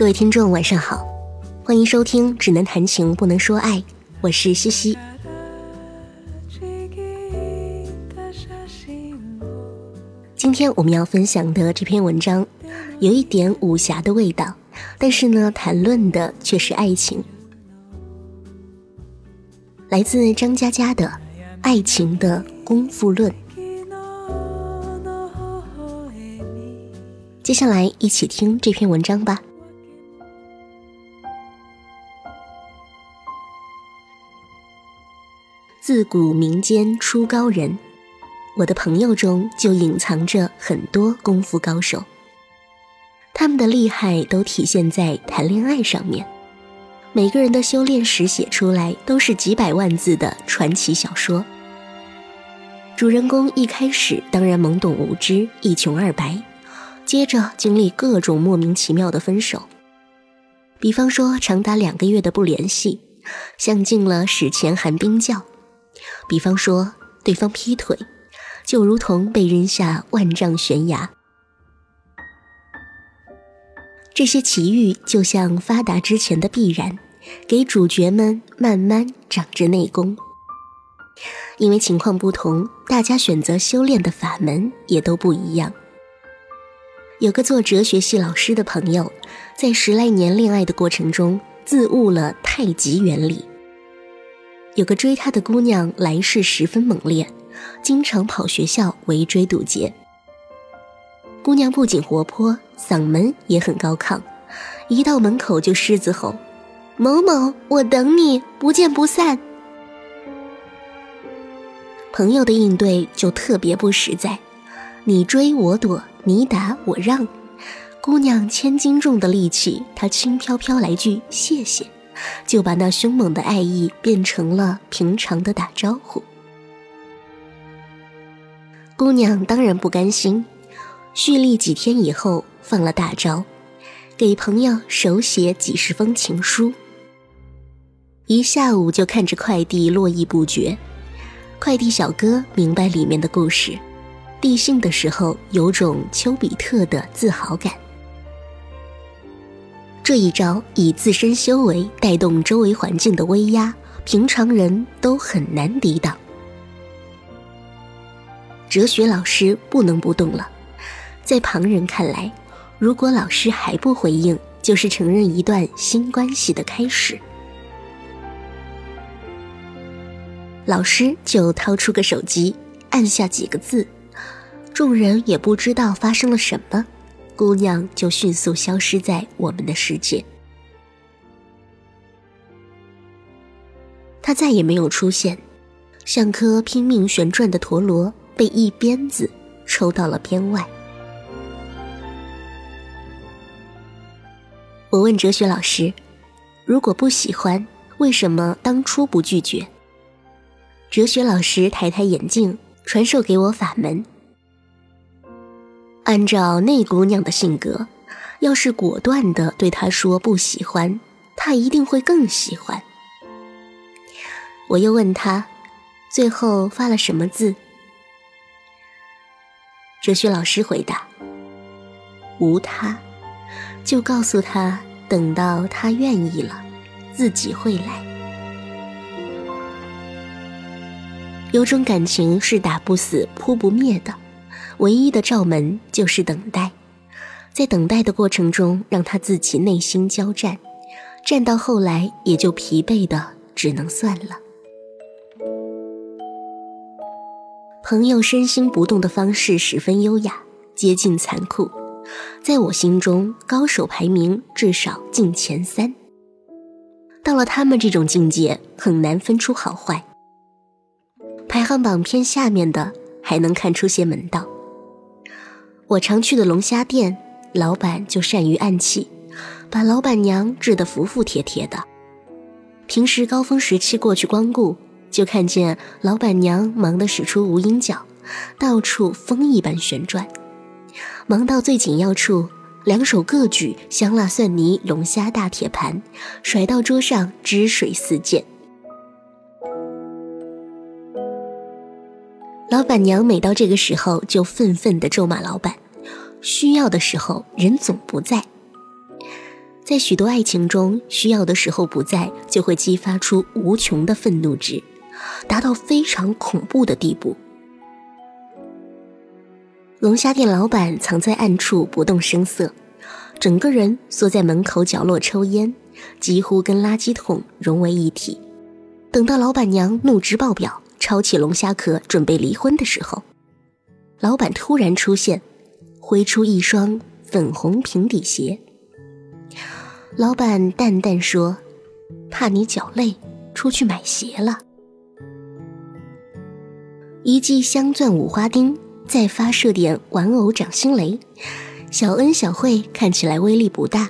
各位听众，晚上好，欢迎收听《只能谈情不能说爱》，我是西西。今天我们要分享的这篇文章，有一点武侠的味道，但是呢，谈论的却是爱情，来自张嘉佳的《爱情的功夫论》。接下来一起听这篇文章吧。自古民间出高人，我的朋友中就隐藏着很多功夫高手。他们的厉害都体现在谈恋爱上面，每个人的修炼史写出来都是几百万字的传奇小说。主人公一开始当然懵懂无知，一穷二白。接着经历各种莫名其妙的分手，比方说长达两个月的不联系，像进了史前寒冰窖；比方说对方劈腿，就如同被扔下万丈悬崖。这些奇遇就像发达之前的必然，给主角们慢慢长着内功。因为情况不同，大家选择修炼的法门也都不一样。有个做哲学系老师的朋友，在十来年恋爱的过程中，自悟了太极原理。有个追他的姑娘，来势十分猛烈，经常跑学校围追堵截。姑娘不仅活泼，嗓门也很高亢，一到门口就狮子吼：“某某，我等你，不见不散。”朋友的应对就特别不实在，你追我躲。你打我让，姑娘千斤重的力气，他轻飘飘来句谢谢，就把那凶猛的爱意变成了平常的打招呼。姑娘当然不甘心，蓄力几天以后放了大招，给朋友手写几十封情书，一下午就看着快递络绎不绝。快递小哥明白里面的故事。递信的时候有种丘比特的自豪感。这一招以自身修为带动周围环境的威压，平常人都很难抵挡。哲学老师不能不动了，在旁人看来，如果老师还不回应，就是承认一段新关系的开始。老师就掏出个手机，按下几个字。众人也不知道发生了什么，姑娘就迅速消失在我们的世界。她再也没有出现，像颗拼命旋转的陀螺，被一鞭子抽到了边外。我问哲学老师：“如果不喜欢，为什么当初不拒绝？”哲学老师抬抬眼镜，传授给我法门。按照那姑娘的性格，要是果断的对她说不喜欢，她一定会更喜欢。我又问她，最后发了什么字？哲学老师回答：无他，就告诉他，等到他愿意了，自己会来。有种感情是打不死、扑不灭的。唯一的罩门就是等待，在等待的过程中，让他自己内心交战，战到后来也就疲惫的只能算了。朋友身心不动的方式十分优雅，接近残酷，在我心中，高手排名至少进前三。到了他们这种境界，很难分出好坏，排行榜偏下面的还能看出些门道。我常去的龙虾店，老板就善于暗器，把老板娘治得服服帖帖的。平时高峰时期过去光顾，就看见老板娘忙得使出无影脚，到处风一般旋转。忙到最紧要处，两手各举香辣蒜泥龙虾大铁盘，甩到桌上汁水四溅。老板娘每到这个时候就愤愤地咒骂老板，需要的时候人总不在。在许多爱情中，需要的时候不在，就会激发出无穷的愤怒值，达到非常恐怖的地步。龙虾店老板藏在暗处不动声色，整个人缩在门口角落抽烟，几乎跟垃圾桶融为一体。等到老板娘怒值爆表，抄起龙虾壳准备离婚的时候，老板突然出现，挥出一双粉红平底鞋。老板淡淡说：“怕你脚累，出去买鞋了。”一记镶钻五花钉。再发射点玩偶掌心雷，小恩小惠看起来威力不大，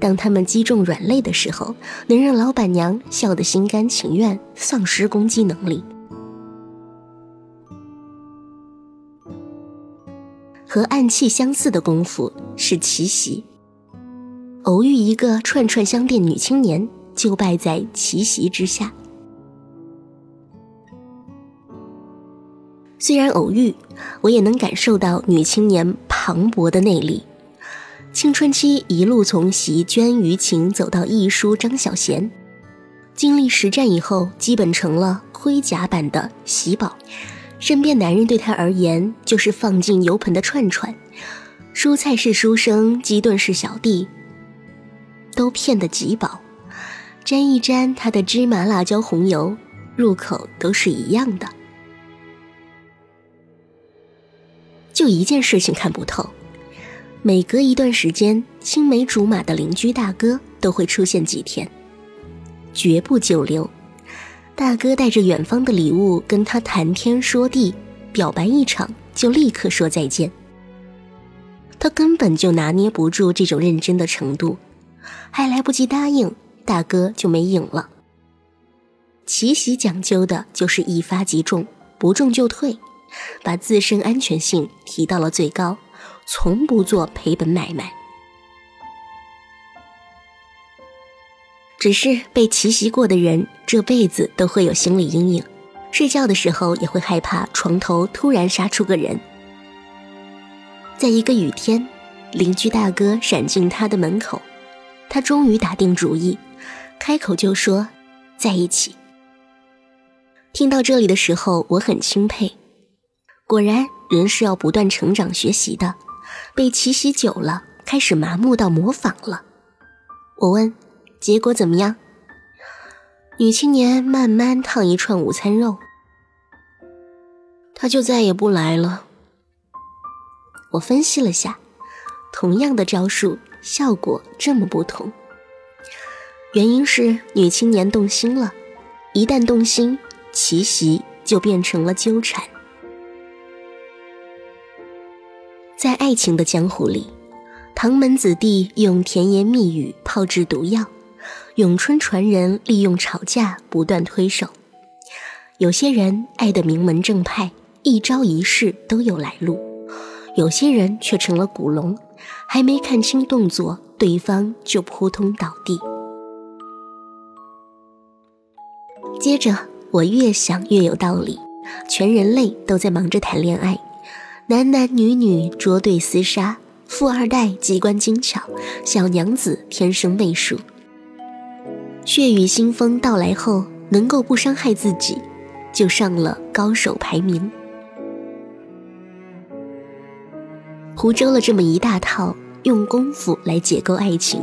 当他们击中软肋的时候，能让老板娘笑得心甘情愿，丧失攻击能力。和暗器相似的功夫是奇袭，偶遇一个串串香店女青年，就败在奇袭之下。虽然偶遇，我也能感受到女青年磅礴的内力。青春期一路从席娟、于晴走到艺书张小娴，经历实战以后，基本成了盔甲版的喜宝。身边男人对她而言就是放进油盆的串串，蔬菜是书生，鸡炖是小弟，都骗得极饱。沾一沾他的芝麻辣椒红油，入口都是一样的。就一件事情看不透，每隔一段时间，青梅竹马的邻居大哥都会出现几天，绝不久留。大哥带着远方的礼物跟他谈天说地，表白一场就立刻说再见。他根本就拿捏不住这种认真的程度，还来不及答应，大哥就没影了。奇袭讲究的就是一发即中，不中就退。把自身安全性提到了最高，从不做赔本买卖。只是被奇袭过的人，这辈子都会有心理阴影，睡觉的时候也会害怕床头突然杀出个人。在一个雨天，邻居大哥闪进他的门口，他终于打定主意，开口就说：“在一起。”听到这里的时候，我很钦佩。果然，人是要不断成长学习的。被奇袭久了，开始麻木到模仿了。我问：“结果怎么样？”女青年慢慢烫一串午餐肉，他就再也不来了。我分析了下，同样的招数，效果这么不同，原因是女青年动心了。一旦动心，奇袭就变成了纠缠。在爱情的江湖里，唐门子弟用甜言蜜语炮制毒药，咏春传人利用吵架不断推手。有些人爱得名门正派，一招一式都有来路；有些人却成了古龙，还没看清动作，对方就扑通倒地。接着，我越想越有道理，全人类都在忙着谈恋爱。男男女女捉对厮杀，富二代机关精巧，小娘子天生媚术。血雨腥风到来后，能够不伤害自己，就上了高手排名。胡诌了这么一大套，用功夫来解构爱情，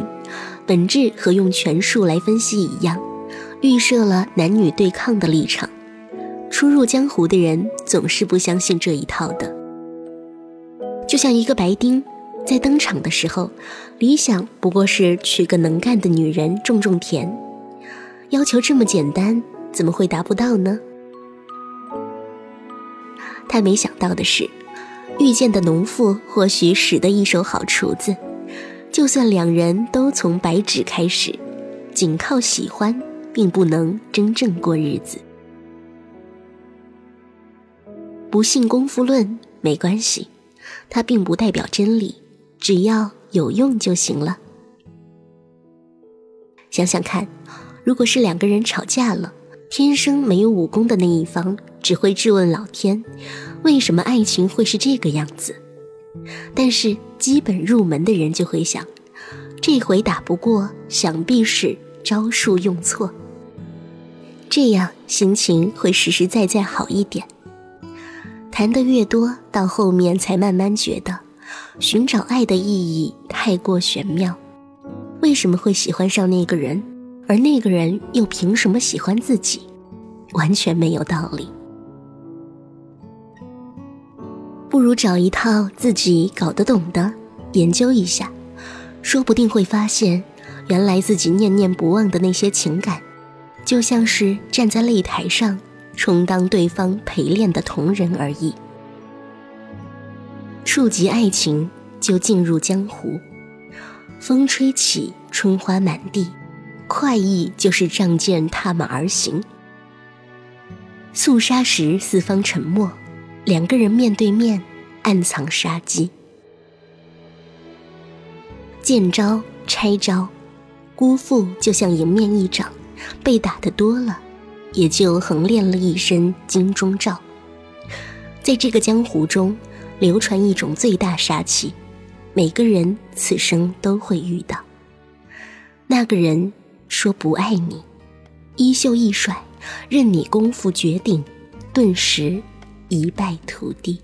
本质和用权术来分析一样，预设了男女对抗的立场。初入江湖的人总是不相信这一套的。就像一个白丁，在登场的时候，理想不过是娶个能干的女人种种田，要求这么简单，怎么会达不到呢？他没想到的是，遇见的农妇或许使得一手好厨子，就算两人都从白纸开始，仅靠喜欢，并不能真正过日子。不信功夫论没关系。它并不代表真理，只要有用就行了。想想看，如果是两个人吵架了，天生没有武功的那一方只会质问老天：为什么爱情会是这个样子？但是基本入门的人就会想：这回打不过，想必是招数用错。这样心情会实实在在好一点。谈得越多，到后面才慢慢觉得，寻找爱的意义太过玄妙。为什么会喜欢上那个人，而那个人又凭什么喜欢自己？完全没有道理。不如找一套自己搞得懂的，研究一下，说不定会发现，原来自己念念不忘的那些情感，就像是站在擂台上充当对方陪练的同人而已。触及爱情，就进入江湖。风吹起，春花满地，快意就是仗剑踏马而行。肃杀时，四方沉默。两个人面对面，暗藏杀机。见招拆招，辜负就像迎面一掌，被打的多了，也就横练了一身金钟罩。在这个江湖中，流传一种最大杀气，每个人此生都会遇到。那个人说不爱你，衣袖一甩，任你功夫绝顶，顿时。一败涂地。